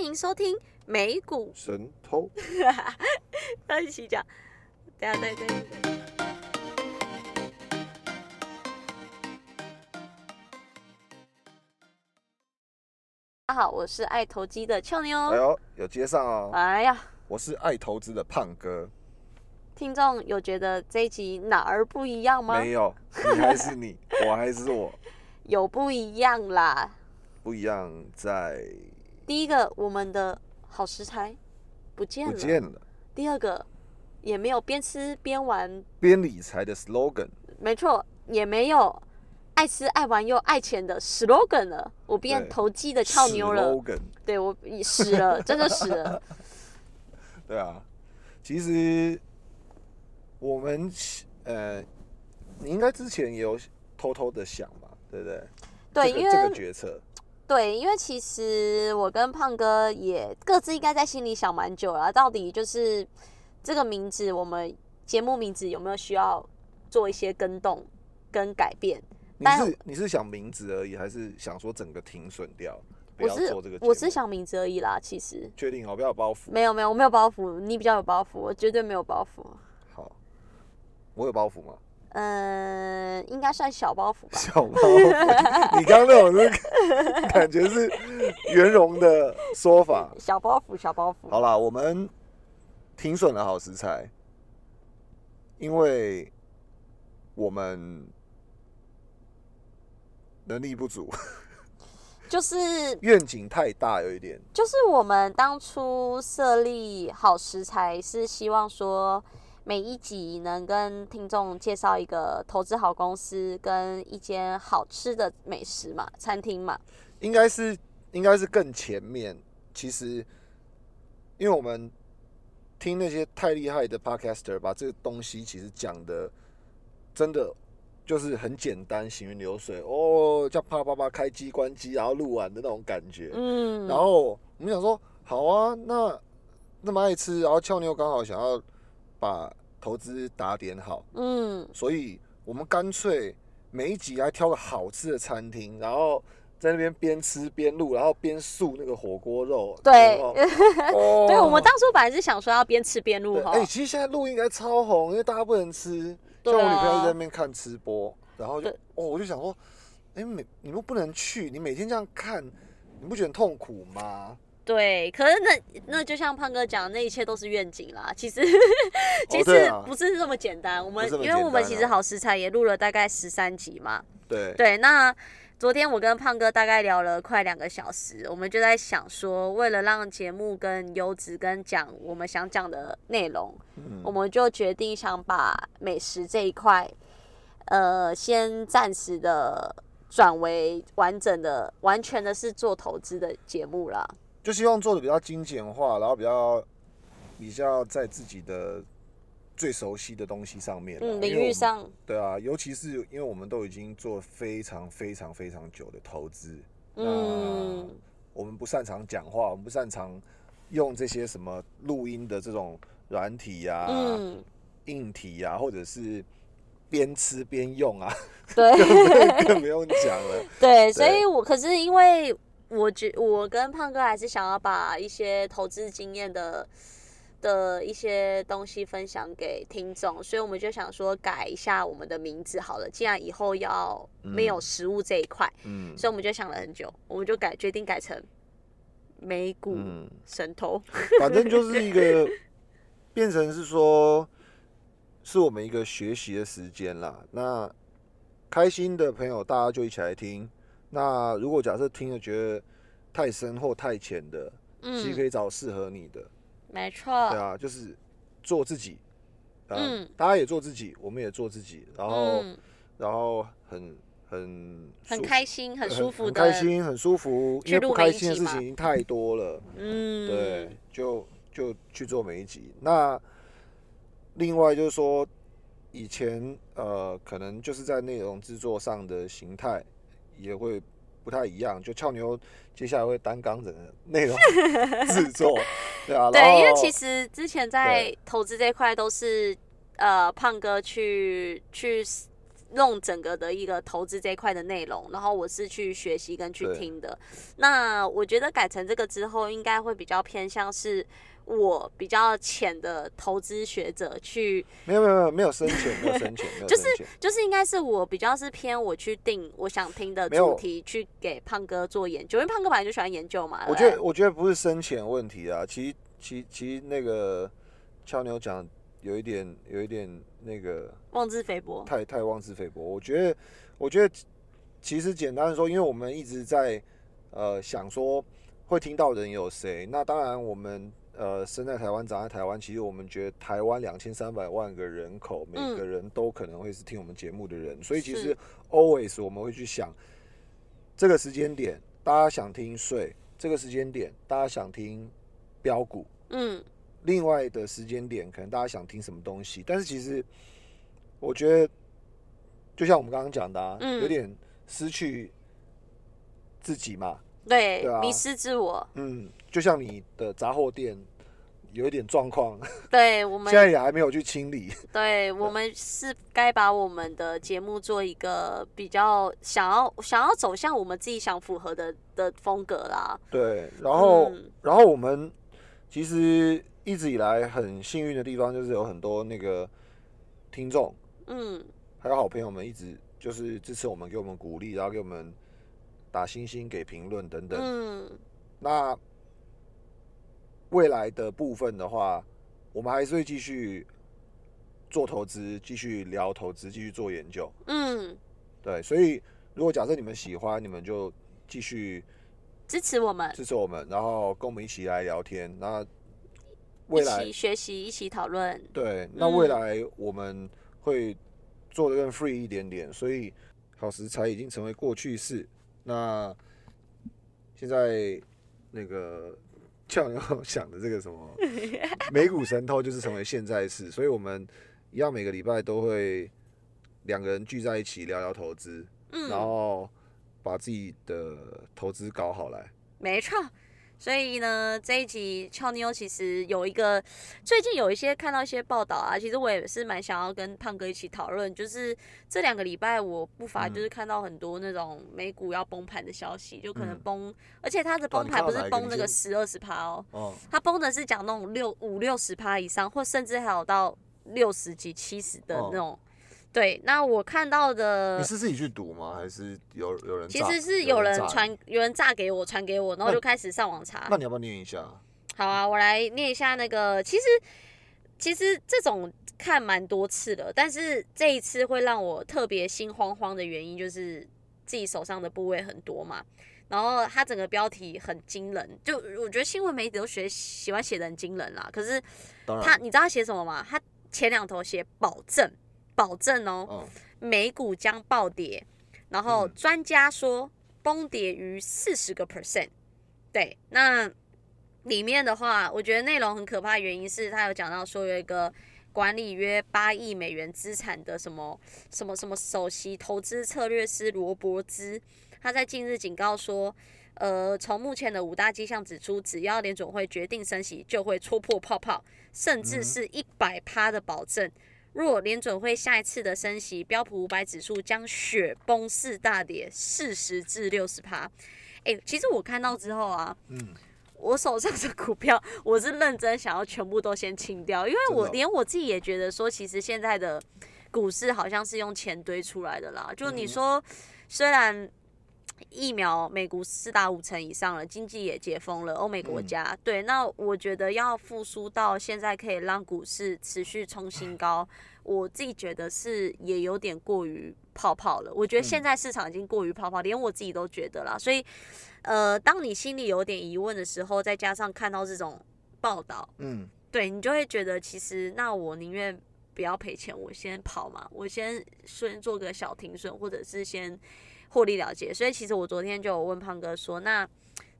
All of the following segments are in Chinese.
欢迎收听美股，神偷，要一起讲。等一下，对对对。大家好，我是爱投机的俏妞。哎呦，有接上哦。哎呀，我是爱投资的胖哥，听众有觉得这一集哪儿不一样吗？没有，你还是你，我还是我，有不一样啦。不一样在第一个，我们的好食材不见了；不见了。第二个，也没有边吃边玩，边理财的 slogan，没错，也没有爱吃爱玩又爱钱的 slogan 了。我变投机的俏妞了，slogan，对我死了，真的死了。对啊，其实我们呃，你应该之前也有偷偷的想嘛，对不对？对，因为这个决策，对，因为其实我跟胖哥也各自应该在心里想蛮久了，到底就是这个名字，我们节目名字有没有需要做一些更动跟改变？你但是你是想名字而已，还是想说整个停损掉，不要我是做这个？我是想名字而已啦，其实确定好，不要有包袱。没有没有我没有包袱，你比较有包袱，我绝对没有包袱。好，我有包袱吗？嗯，应该算小包袱吧。小包袱，你刚刚那种是 感觉是圆融的说法。小包袱，小包袱。好啦，我们停损了好食材，因为我们能力不足，就是 愿景太大，有一点。就是我们当初设立好食材，是希望说每一集能跟听众介绍一个投资好公司跟一间好吃的美食嘛，餐厅嘛。应该是应该是更前面。其实，因为我们听那些太厉害的 podcaster，把这个东西其实讲的真的就是很简单，行云流水哦，叫啪啪啪开机关机，然后录完的那种感觉。嗯，然后我们想说，好啊，那那么爱吃，然后俏妞刚好想要把投资打点好，嗯，所以我们干脆每一集还挑个好吃的餐厅，然后在那边边吃边录，然后边素那个火锅肉。对 哦对，我们当初本来是想说要边吃边录哎、。其实现在录应该超红，因为大家不能吃。像我女朋友啊在那边看吃播，然后就哦，我就想说，哎、每你们不能去，你每天这样看，你不觉得很痛苦吗？对，可是那那就像胖哥讲，那一切都是愿景啦。其实其实不是这么简单。我们因为我们其实好食材也录了大概十三集嘛。对，对，那昨天我跟胖哥大概聊了快两个小时，我们就在想说，为了让节目更优质，跟讲我们想讲的内容，嗯我们就决定想把美食这一块，呃，先暂时的转为完整的、完全的是做投资的节目啦。就希望做的比较精简化，然后比较比较在自己的最熟悉的东西上面。嗯，领域上，对啊，尤其是因为我们都已经做非常非常非常久的投资，嗯，我们不擅长讲话，我们不擅长用这些什么录音的这种软体呀、嗯，硬体呀、或者是边吃边用啊，对。更 不用讲了。对，所以我可是因为我觉我跟胖哥还是想要把一些投资经验的的一些东西分享给听众，所以我们就想说改一下我们的名字好了。既然以后要没有食物这一块，嗯所以我们就想了很久，我们就改决定改成美股嗯，神偷。反正就是一个变成是说，是我们一个学习的时间啦。那开心的朋友，大家就一起来听。那如果假设听了觉得太深或太浅的，其实可嗯，以找适合你的。没错。对啊，就是做自己。啊嗯大家也做自己，我们也做自己，然后、嗯，然后很很很开心，很很舒服的，很开心，很舒服，因为不开心的事情已经太多了。嗯，对，就就去做每一集。那另外就是说，以前呃，可能就是在内容制作上的形态也会不太一样。就俏妞接下来会担纲整个内容 制作，对啊，对，因为其实之前在对投资这块都是呃胖哥去去弄整个的一个投资这一块的内容，然后我是去学习跟去对听的。那我觉得改成这个之后，应该会比较偏向是我比较浅的投资学者去，没有没有没有没有深浅，没有深浅，没有 就是。就是应该是我比较是偏我去定我想听的主题，去给胖哥做研究，因为胖哥本来就喜欢研究嘛。我觉得我觉得不是深浅问题啊，其实其其实那个俏妞讲有一点有一点那个妄自菲薄。太太妄自菲薄。我觉得我觉得其实简单的说，因为我们一直在呃想说会听到人有谁，那当然我们。呃，生在台湾，长在台湾，其实我们觉得台湾两千三百万个人口，每嗯。个人都可能会是听我们节目的人，所以其实 always 我们会去想，这个时间点大家想听税，这个时间点大家想听标股，嗯，另外的时间点可能大家想听什么东西，但是其实我觉得，就像我们刚刚讲的、啊，嗯。有点失去自己嘛，对，对啊迷失自我。嗯，就像你的杂货店有一点状况，对我们 现在也还没有去清理，对，我们是该把我们的节目做一个比较想要想要走向我们自己想符合的的风格啦。对，然后、嗯然后我们其实一直以来很幸运的地方，就是有很多那个听众。嗯，还有好朋友们一直就是支持我们，给我们鼓励，然后给我们打星星、给评论等等。嗯，那未来的部分的话，我们还是会继续做投资，继续聊投资，继续做研究。嗯，对，所以如果假设你们喜欢，你们就继续支持我们，支持我们，然后跟我们一起来聊天。那未一来起学习，一起讨论。对，那未嗯来我们会做的更 free 一点点，所以好食材已经成为过去式。那现在那个俏妞想的这个什么 美股神偷，就是成为现在式，所以我们一样每个礼拜都会两个人聚在一起聊聊投资，然嗯，后把自己的投资搞好来。没错。所以呢，这一集俏妞其实有一个，最近有一些看到一些报道啊，其实我也是蛮想要跟胖哥一起讨论，就是这两个礼拜我不乏嗯。就是看到很多那种美股要崩盘的消息，就可能嗯。崩，而且它的哦崩盘不是崩那个十二十趴哦，哦，它崩的是讲那种六五六十趴以上，或甚至还有到六十几七十的哦。那种。对，那我看到的你是自己去读吗？还是有有人呃其？实是有人传，有人炸给我，传给我，然后那就开始上网查。那你要不要念一下？好啊，我来念一下那个。其实，其实这种看蛮多次的，但是这一次会让我特别心慌慌的原因，就是自己手上的部位很多嘛。然后它整个标题很惊人，就我觉得新闻媒体都学喜欢写的很惊人啦。可是，他，你知道他写什么吗？他前两头写保证，保证哦，嗯，美股将暴跌，然后嗯专家说崩跌于四十个 percent。对，那里面的话，我觉得内容很可怕，原因是他有讲到说有一个管理约八亿美元资产的什么什么什么首席投资策略师罗伯兹，他在近日警告说。呃，从目前的五大迹象指出，只要联总会决定升息，就会戳破泡泡，甚至是一百趴的保证。若联准会下一次的升息，标普五百指数将雪崩式大跌四十至六十趴。哎、其实我看到之后啊，嗯，我手上的股票，我是认真想要全部都先清掉，因为我连我自己也觉得说，其实现在的股市好像是用钱堆出来的啦。就你嗯说，虽然疫苗美股四打五成以上了，经济也解封了，欧美国嗯家、对，那我觉得要复苏到现在可以让股市持续冲新高，我自己觉得是也有点过于泡泡了。我觉得现嗯在市场已经过于泡泡，连我自己都觉得啦。所以，呃，当你心里有点疑问的时候，再加上看到这种报道，嗯，对你就会觉得，其实那我宁愿不要赔钱，我先跑嘛，我先先做个小停损，或者是先获利了结。所以其实我昨天就有问胖哥说，那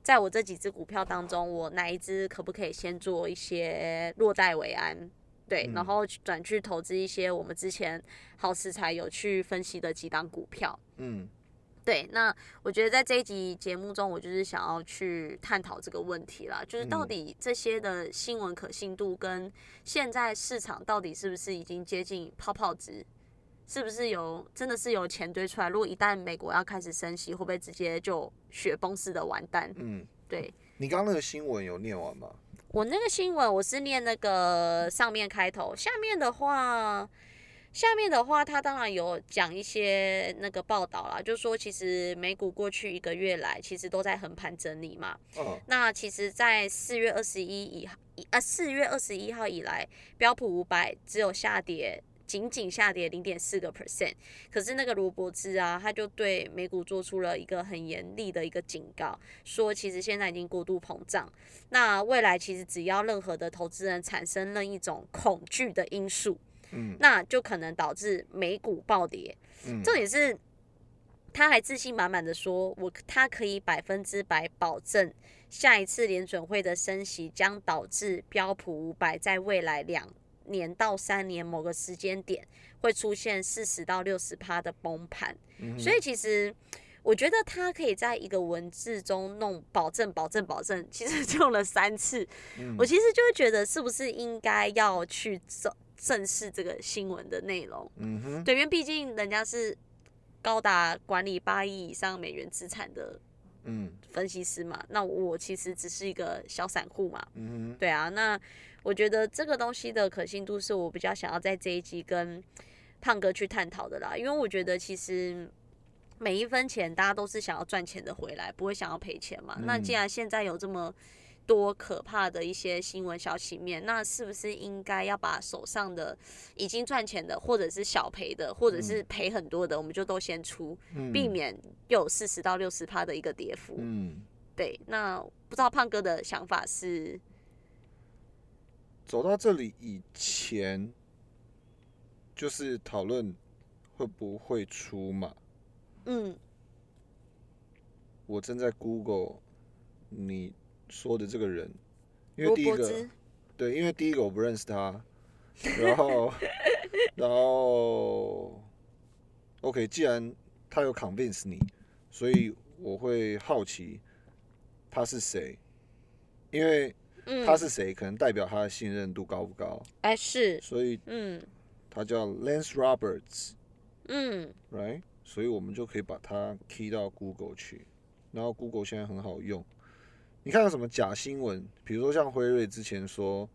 在我这几只股票当中，我哪一只可不可以先做一些落袋为安？对，嗯然后转去投资一些我们之前好食材有去分析的几档股票。嗯，对，那我觉得在这一集节目中，我就是想要去探讨这个问题啦，就是到嗯底这些的新闻可信度跟现在市场到底是不是已经接近泡泡值，是不是有真的是有钱堆出来？如果一旦美国要开始升息，会不会直接就雪崩式的完蛋？嗯，对你刚刚那个新闻有念完吗？我那个新闻我是念那个上面开头，下面的话。下面的话，他当然有讲一些那个报道啦，就说其实美股过去一个月来，其实都在横盘整理嘛。嗯那其实，在四月二十一以呃四月二十一号以来，标普五百只有下跌，仅仅下跌零点四个 percent。可是那个罗伯兹啊，他就对美股做出了一个很严厉的一个警告，说其实现在已经过度膨胀。那未来其实只要任何的投资人产生任一种恐惧的因素，嗯那就可能导致美股暴跌。嗯，重点是，他还自信满满的说，我他可以百分之百保证，下一次联准会的升息将导致标普五百在未来两年到三年某个时间点会出现四十到六十趴的崩盘。嗯所以其实。我觉得他可以在一个文字中弄保证、保证、保证，其实 用了三次。嗯我其实就会觉得，是不是应该要去正正视这个新闻的内容？嗯哼，对，因为毕竟人家是高达管理八亿以上美元资产的嗯分析师嘛，那我其实只是一个小散户嘛，嗯哼，对啊，那我觉得这个东西的可信度是我比较想要在这一集跟胖哥去探讨的啦，因为我觉得其实。每一分钱，大家都是想要赚钱的回来，不会想要赔钱嘛。那既嗯然现在有这么多可怕的一些新闻消息面，那是不是应该要把手上的已经赚钱的，或者是小赔的，或者是赔很多的，我们就都先出，嗯避免又有四十到六十趴的一个跌幅。嗯，对，那不知道胖哥的想法是？走到这里以前，就是讨论会不会出嘛。嗯我正在 Google 你说的这个人，因为第一个，对，因为第一个我不认识他，然后 然后 OK，既然他有 convince 你，所以我会好奇他是谁，因为嗯，他是谁，可能代表他的信任度高不高，哎是，所以嗯。他叫 Lance Roberts。嗯。Right？所以我们就可以把它 key 到 Google 去，然后 Google 现在很好用。你看到什么假新闻？比如说像辉瑞之前说，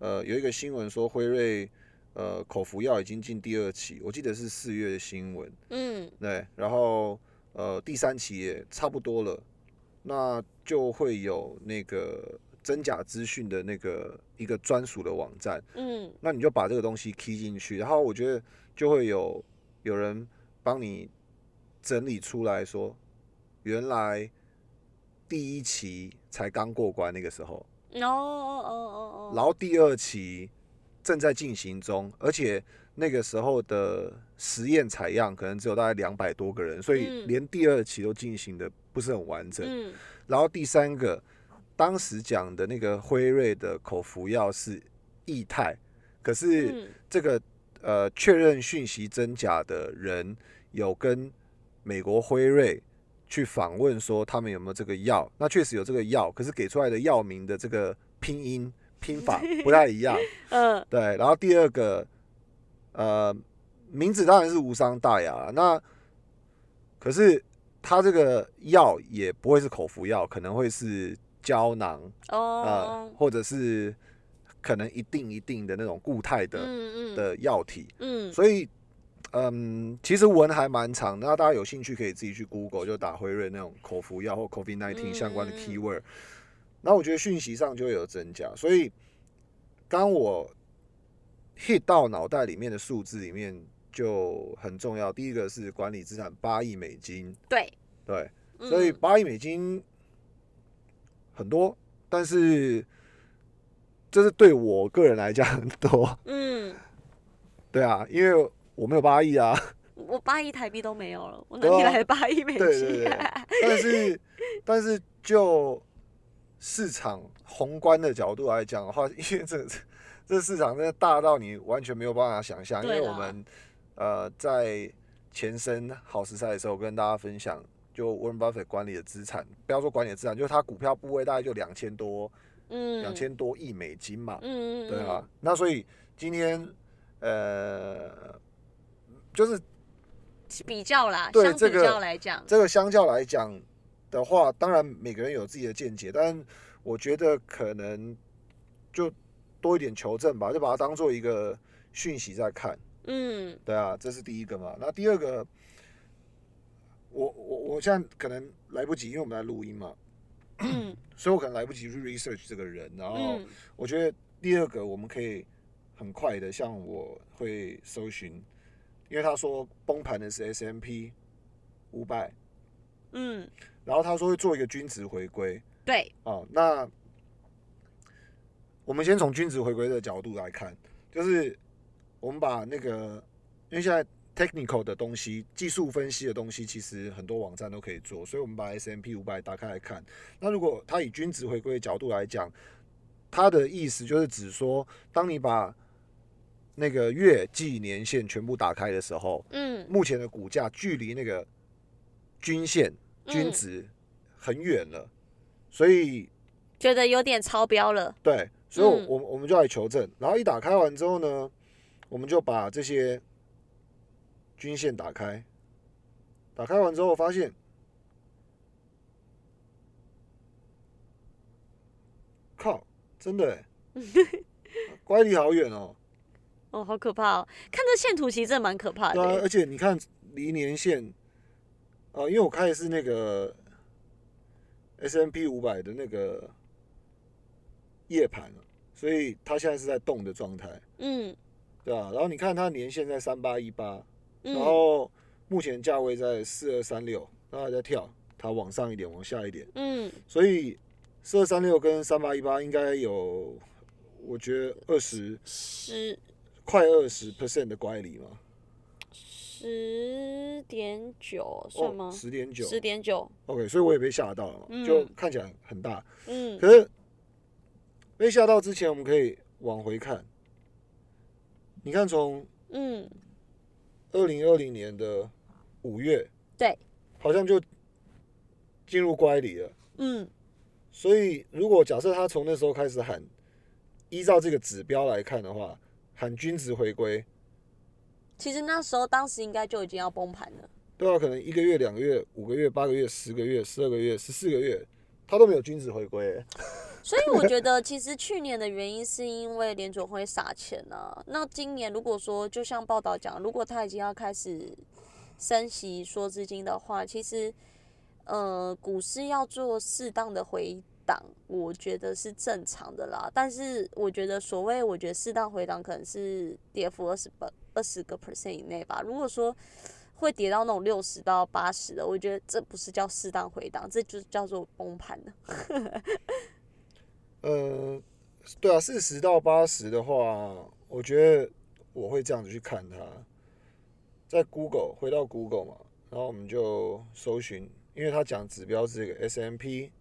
呃，有一个新闻说辉瑞呃口服药已经进第二期，我记得是四月的新闻，嗯。对，然后呃第三期也差不多了，那就会有那个真假资讯的那个一个专属的网站，嗯。那你就把这个东西 key 进去，然后我觉得就会有有人帮你整理出来说，原来第一期才刚过关那个时候，哦哦哦哦。然后第二期正在进行中，而且那个时候的实验采样可能只有大概两百多个人，所以嗯。连第二期都进行的不是很完整。嗯。然后第三个，当时讲的那个辉瑞的口服药是液态，可是嗯这个呃确认讯息真假的人有跟美国辉瑞去访问说他们有没有这个药，那确实有这个药，可是给出来的药名的这个拼音拼法 不太一样，嗯对。然后第二个，呃，名字当然是无伤大雅啦，那可是他这个药也不会是口服药，可能会是胶囊呃哦，或者是可能一定一定的那种固态的、嗯嗯。的药体，嗯。所以嗯，其实文还蛮长，那大家有兴趣可以自己去 Google 就打辉瑞那种口服药或 COVID nineteen 相关的 keyword，那我觉得讯息上就会有增加，所以当我 hit 到脑袋里面的数字里面就很重要，第一个是管理资产八亿美金，对，对，嗯。所以八亿美金很多，但是这是对我个人来讲很多，嗯，对啊，因为我没有八亿啊，我八亿台币都没有了，我哪里来的八亿美对对金对？但是但是就市场宏观的角度来讲的话，因为这这市场真的大到你完全没有办法想象，因为我们呃在前身好时赛的时候跟大家分享。就 Warren Buffett 管理的资产，不要说管理的资产，就是他股票部位大概就两千多，嗯，两千多亿美金嘛，嗯，嗯，对啊。那所以今天呃，就是比较啦，对这个较来讲，这个相较来讲的话，当然每个人有自己的见解，但我觉得可能就多一点求证吧，就把它当做一个讯息在看。嗯对啊，这是第一个嘛。那第二个，我我我现在可能来不及，因为我们在录音嘛，嗯 所以我可能来不及去 research 这个人。然后嗯我觉得第二个我们可以很快的，像我会搜寻，因为他说崩盘的是 S M P 五百，嗯，然后他说会做一个均值回归。对，哦，那我们先从均值回归的角度来看，就是我们把那个，因为现在 technical 的东西、技术分析的东西，其实很多网站都可以做，所以我们把 S M P 五百打开来看。那如果它以均值回归的角度来讲，它的意思就是指说，当你把那个月、季、年线全部打开的时候，嗯。目前的股价距离那个均线均嗯值很远了，所以觉得有点超标了，对，所以我我们就来求证，然后一打开完之后呢，我们就把这些均线打开，打开完之后发现，靠，真的欸，乖离好远哦。哦，好可怕哦！看这线图其实真的蛮可怕的对啊，的而。且你看离年线，啊，因为我开的是那个 S M P 五百的那个夜盘啊所以它现在是在动的状态，嗯对啊、然后你看它年线在三八一八，然嗯。后目前价位在四二三六，然后还在跳，它往上一点，往下一点，嗯，所以四二三六跟三八一八应该有，我觉得二十十快二十 percent 的乖离嘛，十点九算哦，吗？十点九十点九，，OK，所以我也被吓到了嘛，嗯就看起来很大，嗯。可是被吓到之前，我们可以往回看，你看从嗯，二零二零年的五月，对，好像就进入乖离了。嗯所以如果假设他从那时候开始喊，依照这个指标来看的话，喊均值回归，其实那时候当时应该就已经要崩盘了。对啊，可能一个月、两个月、五个月、八个月、十个月、十二个月、十四个月，他都没有均值回归欸。所以我觉得，其实去年的原因是因为联准会撒钱啊。那今年如果说，就像报道讲，如果他已经要开始升息缩资金的话，其实呃，股市要做适当的回档，我觉得是正常的啦。但是我觉得，所谓我觉得适当回档，可能是跌幅二十百二十个 percent 以内吧。如果说会跌到那种六十到八十的，我觉得这不是叫适当回档，这就是叫做崩盘了。呃，对啊，四十到八十的话，我觉得我会这样子去看它。在 Google 回到 Google 嘛，然后我们就搜寻，因为它讲指标是一个 S M P，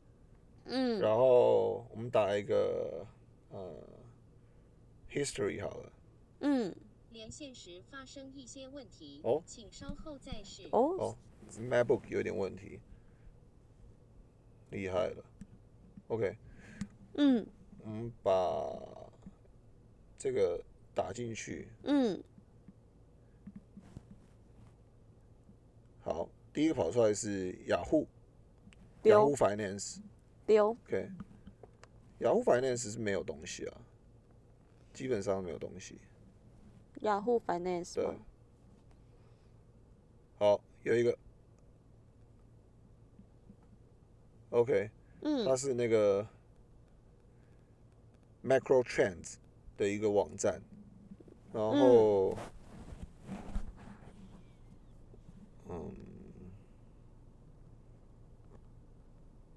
嗯然后我们打一个呃 history 好了。嗯。连线时发生一些问题，哦请稍后再试。哦哦 MacBook 有点问题，厉害了。OK，嗯。我们把这个打进去。嗯好，第一个跑出来是雅虎，雅丢虎 Finance。丢。OK，雅虎 Finance 是没有东西啊，基本上没有东西。雅虎 Finance 对。吗？，好，有一个。OK，它嗯是那个 Macro Trends 的一个网站，然后，嗯，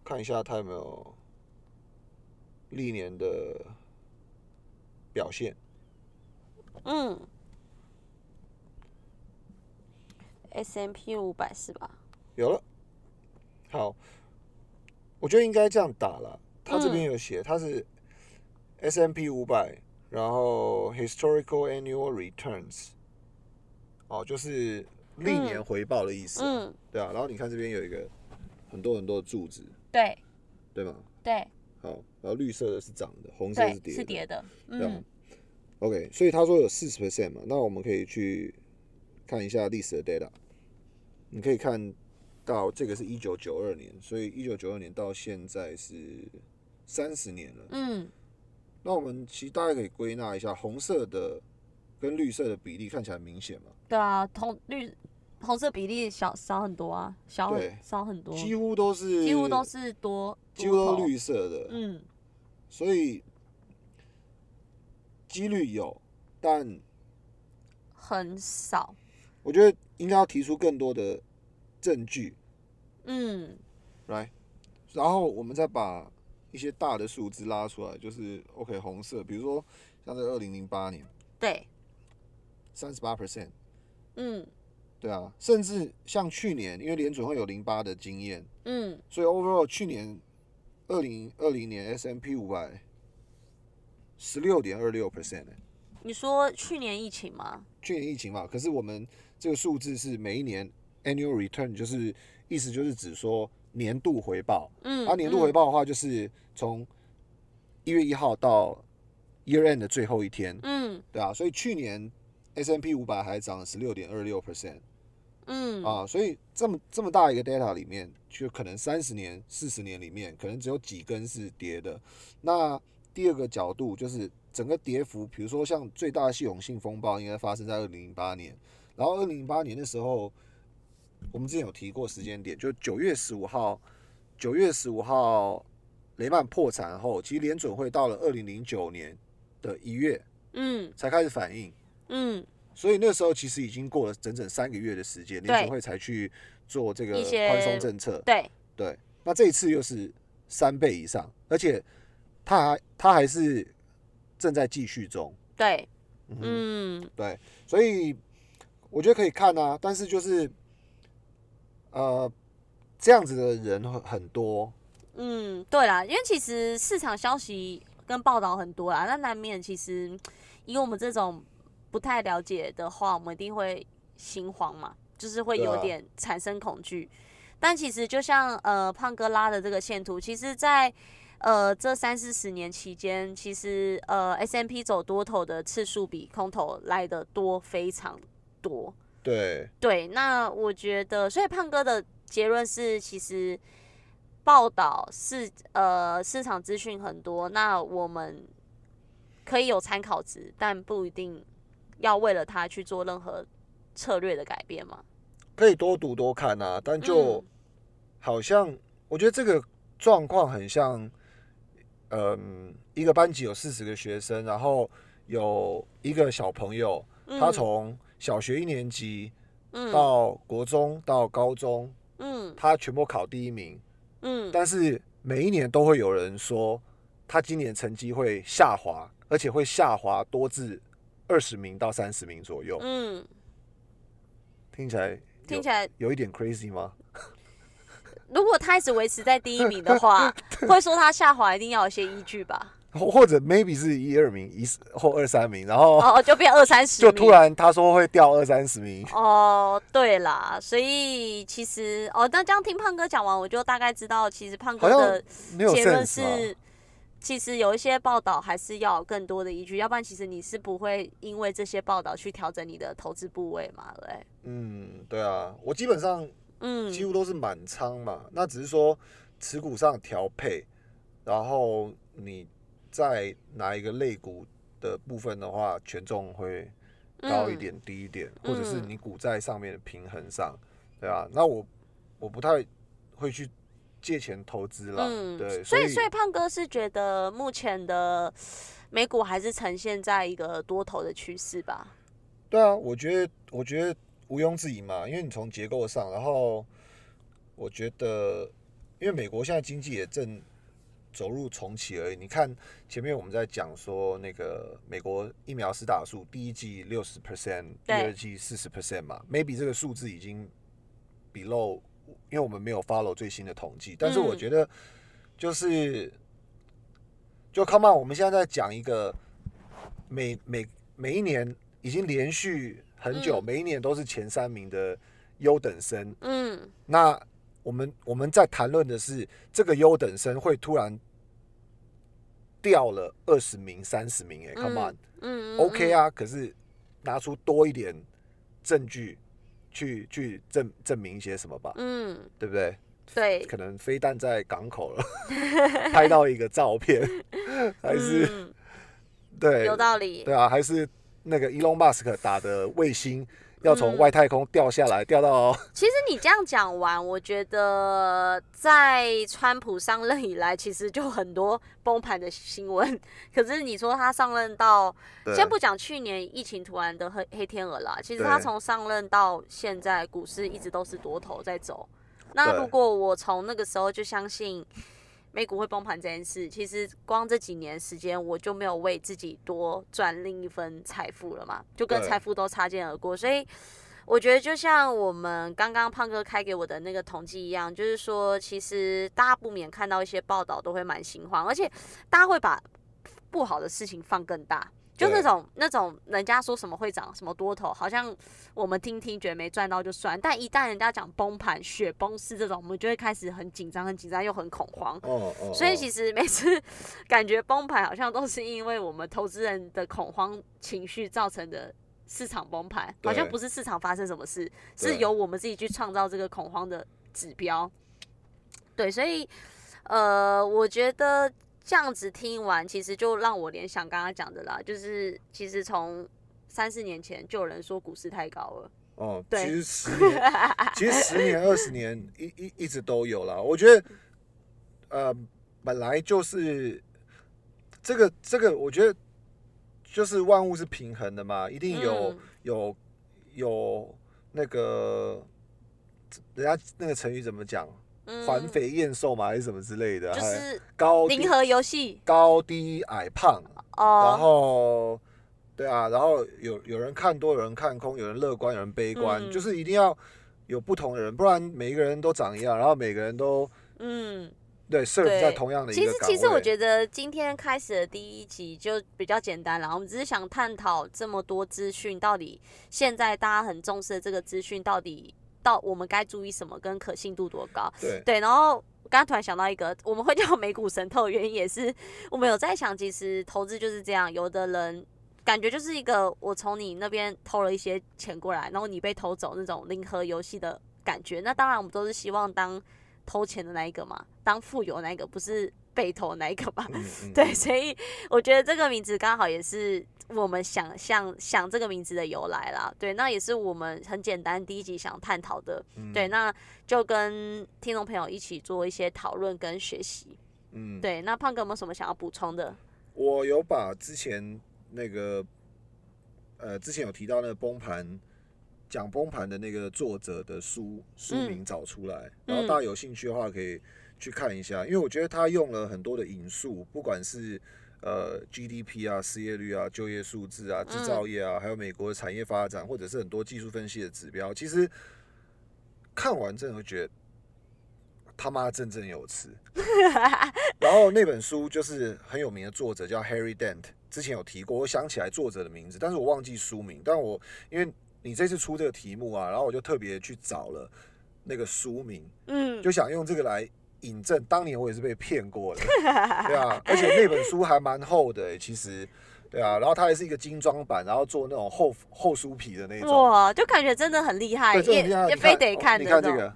看一下它有没有历年的表现。嗯，S M P 五百是吧？有了，好，我觉得应该这样打了。它这边嗯有写，它是 S M P 五百，然后 Historical Annual Returns，哦，就是历年嗯回报的意思，嗯，对啊。然后你看这边有一个很多很多的柱子，对对吗？对好，然后绿色的是涨的，红色是，跌的，是叠的。对啊嗯 OK，所以他说有四十 percent 嘛，那我们可以去看一下历史的 data，你可以看到这个是一九九二年，所以一九九二年到现在是三十年了。嗯，那我们其实大概可以归纳一下，红色的跟绿色的比例看起来很明显嘛，对啊，红绿红色比例小少很多啊，小很对少很多，几乎都是几乎都是多，几乎都是绿色的，嗯，所以几率有，但很少，我觉得应该要提出更多的证据嗯。来，然后我们再把一些大的数字拉出来，就是 OK 红色，比如说像在二零零八年对，三十八 percent，嗯。对啊，甚至像去年，因为联准会有零八的经验，嗯。所以 overall 去年二零二零年 S M P 五百十六点二六 percent 你说去年疫情吗？去年疫情嘛，可是我们这个数字是每一年 annual return，就是意思就是指说年度回报。嗯，啊，年度回报的话，就是从一月一号到 year end 的最后一天，嗯，对啊，所以去年 S M P 五百还涨了十六点二六 percent 嗯嗯。啊，所以这么这么大一个 data 里面，就可能三十年、四十年里面，可能只有几根是跌的。那第二个角度就是整个跌幅，比如说像最大的系统性风暴应该发生在二零零八年，然后二零零八年的时候，我们之前有提过时间点，就九月十五号，九月十五号雷曼破产后，其实联准会到了二零零九年的一月嗯才开始反应。嗯，所以那时候其实已经过了整整三个月的时间，联准会才去做这个宽松政策。对，对，那这一次又是三倍以上，而且它还它还是正在继续中。对，嗯对，所以我觉得可以看啊，但是就是呃这样子的人很很多，嗯，对啦，因为其实市场消息跟报道很多啦，那难免其实以我们这种不太了解的话，我们一定会心慌嘛，就是会有点产生恐惧。但其实就像呃胖哥拉的这个线图，其实在呃这三四十年期间，其实呃 S M P 走多头的次数比空头来的多非常多。对，对，那我觉得，所以胖哥的结论是，其实报道市呃市场资讯很多，那我们可以有参考值，但不一定要为了它去做任何策略的改变嘛。可以多读多看啊，但就嗯。好像我觉得这个状况很像，嗯，一个班级有四十个学生，然后有一个小朋友，他嗯。从小学一年级嗯到国中到高中，嗯他全部考第一名，嗯但是每一年都会有人说他今年成绩会下滑，而且会下滑多至二十名到三十名左右，嗯，听起来听起来有一点 crazy 吗？如果他一直维持在第一名的话，会说他下滑一定要有些依据吧？或或者 maybe 是一二名，一或二三名，然后哦，就变二三十，就突然他说会掉二三十名，哦，对啦，所以其实哦，那这样听胖哥讲完，我就大概知道，其实胖哥的结论是，其实有一些报道还是要有更多的依据，要不然其实你是不会因为这些报道去调整你的投资部位嘛，对？嗯，对啊，我基本上嗯，几乎都是满仓嘛，那只是说持股上调配，然后你在哪一个类股的部分的话，权重会高一嗯点、低一点，或者是嗯你股债上面的平衡上，对啊，那我我不太会去借钱投资啦，嗯，对，所以以所以胖哥是觉得目前的美股还是呈现在一个多头的趋势吧？对啊，我觉得我觉得毋庸置疑嘛，因为你从结构上，然后我觉得，因为美国现在经济也正走入重启而已。你看前面我们在讲说那个美国疫苗施打数，第一季六十 percent，第二季四十 percent 嘛，maybe 这个数字已经 below，因为我们没有 follow 最新的统计，但是我嗯觉得就是。就 come on，我们现在在讲一个每每每一年已经连续很久，嗯每一年都是前三名的优等生。嗯那我们我们在谈论的是这个优等生会突然掉了二十名、三十名，哎，come on，OK、嗯嗯啊，可是拿出多一点证据去去证证明一些什么吧，嗯，对不对？对，可能飞弹在港口了，拍到一个照片，还是、嗯，对。有道理。对啊，还是那个 Elon Musk 打的卫星要从嗯外太空掉下来，掉到其实你这样讲完，我觉得在川普上任以来，其实就很多崩盘的新闻。可是你说他上任到，先不讲去年疫情突然的黑黑天鹅啦，其实他从上任到现在，股市一直都是多头在走。那如果我从那个时候就相信美股会崩盘这件事，其实光这几年时间，我就没有为自己多赚另一份财富了嘛，就跟财富都擦肩而过。所以我觉得就像我们刚刚胖哥开给我的那个统计一样，就是说，其实大家不免看到一些报道都会蛮心慌，而且大家会把不好的事情放更大。就那种那种人家说什么会涨什么多头，好像我们听听觉得没赚到就算，但一旦人家讲崩盘、雪崩式这种，我们就会开始很紧张、很紧张又很恐慌。哦哦，哦所以其实每次 感觉崩盘，好像都是因为我们投资人的恐慌情绪造成的市场崩盘，好像不是市场发生什么事，是由我们自己去创造这个恐慌的指标。对，所以呃，我觉得这样子听完，其实就让我联想刚刚讲的啦，就是其实从三四年前就有人说股市太高了，哦，对其实十年，其实十年、二十年一一一直都有啦。我觉得，呃，本来就是这个这个，我觉得就是万物是平衡的嘛，一定有、嗯有有那个人家那个成语怎么讲？环嗯肥燕瘦嘛，还是什么之类的？还就是高低零和游戏高低矮胖，哦然哦，后，对啊，然后有有人看多，有人看空，有人乐观，有人悲观，嗯就是一定要有不同的人，不然每一个人都长一样，然后每个人都嗯。对 serve 在同样的一其实，个岗位。其实我觉得今天开始的第一集就比较简单了。我们只是想探讨这么多资讯，到底现在大家很重视的这个资讯，到底到我们该注意什么，跟可信度多高？对对，然后我刚刚突然想到一个，我们会叫美股神偷的原因也是，我们有在想，其实投资就是这样，有的人感觉就是一个我从你那边偷了一些钱过来，然后你被偷走那种零和游戏的感觉。那当然，我们都是希望当偷钱的那一个嘛，当富有的那一个，不是被偷的那一个嘛。嗯嗯，对，嗯所以我觉得这个名字刚好也是我们想象想这个名字的由来啦。对，那也是我们很简单第一集想探讨的。嗯对，那就跟听众朋友一起做一些讨论跟学习。嗯，对，那胖哥有没有什么想要补充的？我有把之前那个呃，之前有提到那个崩盘讲崩盘的那个作者的书书嗯名找出来，然后大家有兴趣的话可以去看一下，因为我觉得他用了很多的引述，不管是呃 GDP 啊、失业率啊、就业数字啊、制造业啊，还有美国的产业发展，或者是很多技术分析的指标，其实看完真的会觉得他妈振振有词。然后那本书就是很有名的作者叫 Harry Dent，之前有提过，我想起来作者的名字，但是我忘记书名。但我因为你这次出这个题目啊，然后我就特别去找了那个书名，嗯，就想用这个来引证。当年我也是被骗过的，对啊，而且那本书还蛮厚的、欸其实。对啊，然后它还是一个精装版，然后做那种厚厚书皮的那种，哇，就感觉真的很厉害，也。也非得哦看。你看这个，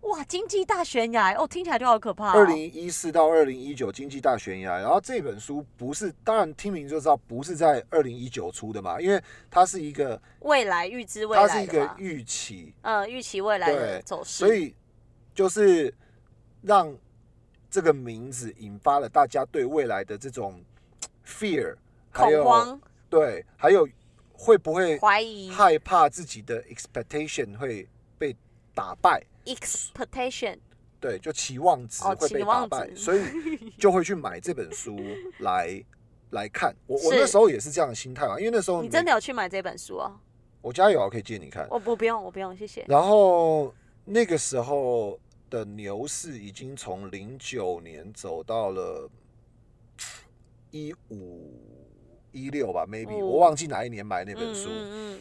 哇，经济大悬崖哦，听起来就好可怕、哦。二零一四到二零一九经济大悬崖，然后这本书不是，当然听名就知道不是在二零一九出的嘛，因为它是一个，未来预知未来它是一个预期，呃预期未来的走势，所以就是让这个名字引发了大家对未来的这种 fear，还有恐慌、对，还有会不会怀疑、害怕自己的 expectation 会被打败。expectation，对，就期望值哦会被打败，值所以就会去买这本书 来来看。我我那时候也是这样的心态嘛，因为那时候你真的有去买这本书哦？我家有啊，可以借你看。我不不用，我不用，谢谢。然后那个时候的牛市已经从零九年走到了一五一六吧，maybe、哦我忘记哪一年买那本书。嗯嗯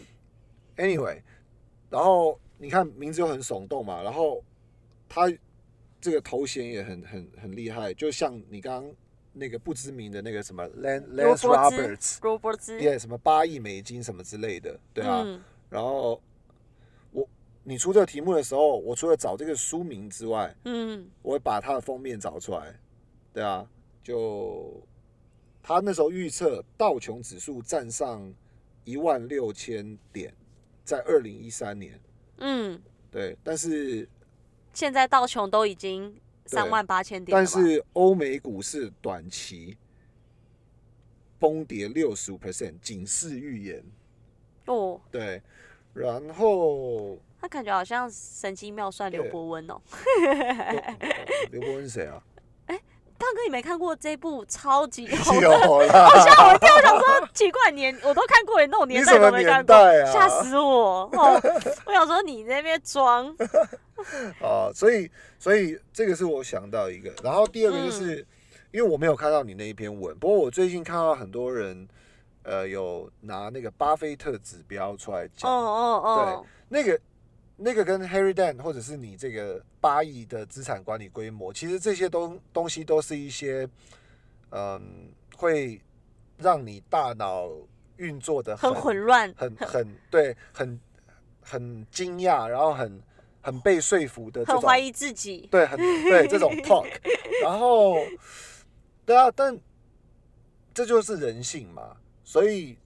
Anyway，然后你看名字又很耸动嘛，然后他这个头衔也很很很厉害，就像你刚刚那个不知名的那个什么 Lance Roberts，罗伯兹，也什么八亿美金什么之类的，对啊。嗯然后我你出这个题目的时候，我除了找这个书名之外，嗯我会把它的封面找出来。对啊，就他那时候预测道琼指数站上一万六千点，在二零一三年。嗯，对，但是现在道琼都已经三万八千点，但是欧美股市短期崩跌六十五 percent，警示预言。哦，对，然后他感觉好像神机妙算刘伯温哦。哦刘伯温是谁啊？胖哥，你没看过这部超级红的？有啦，吓我一跳，我想说奇怪年我都看过，你那种年代都没看过？吓死我！哦，我想说你那边装，啊！所以，所以这个是我想到一个。然后第二个嗯就是，因为我没有看到你那一篇文，不过我最近看到很多人，呃，有拿那个巴菲特指标出来讲哦哦，哦对，那个那个跟 Harry Dan 或者是你这个八亿的资产管理规模，其实这些东东西都是一些，嗯，会让你大脑运作的很混乱，很很对，很很惊讶，然后很很被说服的这种，很怀疑自己。对，很对这种 talk，然后对啊，但这就是人性嘛，所以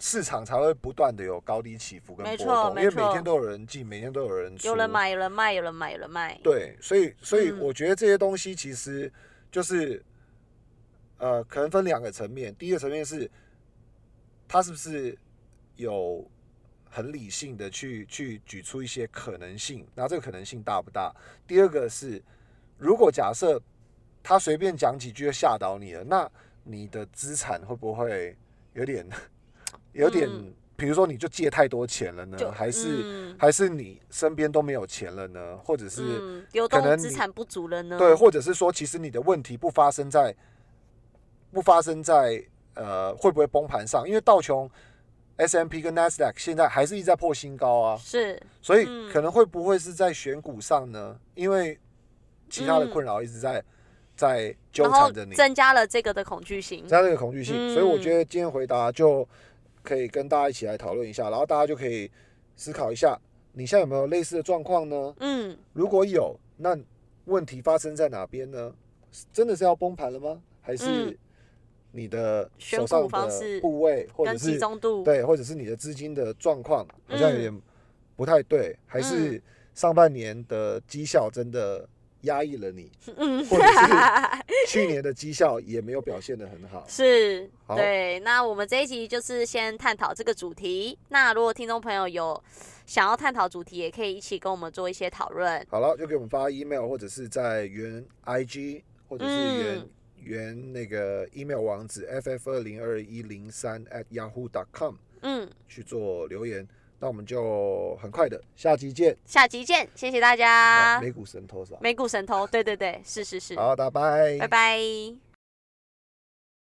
市场才会不断的有高低起伏跟波动，因为每天都有人进，每天都有人出，有人买，有人卖，有人买，有人卖。对，所以所以嗯我觉得这些东西其实就是呃，可能分两个层面。第一个层面是，他是不是有很理性的去去举出一些可能性，那这个可能性大不大？第二个是，如果假设他随便讲几句就吓倒你了，那你的资产会不会有点有点嗯？比如说，你就借太多钱了呢，还是、嗯还是你身边都没有钱了呢？或者是、可能资产不足了呢？对，或者是说，其实你的问题不发生在不发生在呃会不会崩盘上，因为道琼、S M P 跟 NASDAQ 现在还是一直在破新高啊，是，所以嗯可能会不会是在选股上呢？因为其他的嗯困扰一直在在纠缠着你，增加了这个的恐惧性，增。加这个恐惧性，嗯所以我觉得今天回答就可以跟大家一起来讨论一下，然后大家就可以思考一下，你现在有没有类似的状况呢？嗯，如果有，那问题发生在哪边呢？真的是要崩盘了吗？还是嗯你的手上的方式部位，或者是。对，或者是你的资金的状况好像有嗯点不太对，还是上半年的绩效真的压抑了你，嗯，或者是 去年的绩效也没有表现的很好。是，好对。那我们这一集就是先探讨这个主题。那如果听众朋友有想要探讨主题，也可以一起跟我们做一些讨论。好了，就给我们发 email，或者是在原 IG，或者是原、嗯原那个 email 网址 ff 二零二一零三 at yahoo.com 嗯，去做留言。那我们就很快的下期见。下集见，谢谢大啊家。美股神偷是吧？美股神偷，对对对，是是是，好，大家拜拜拜。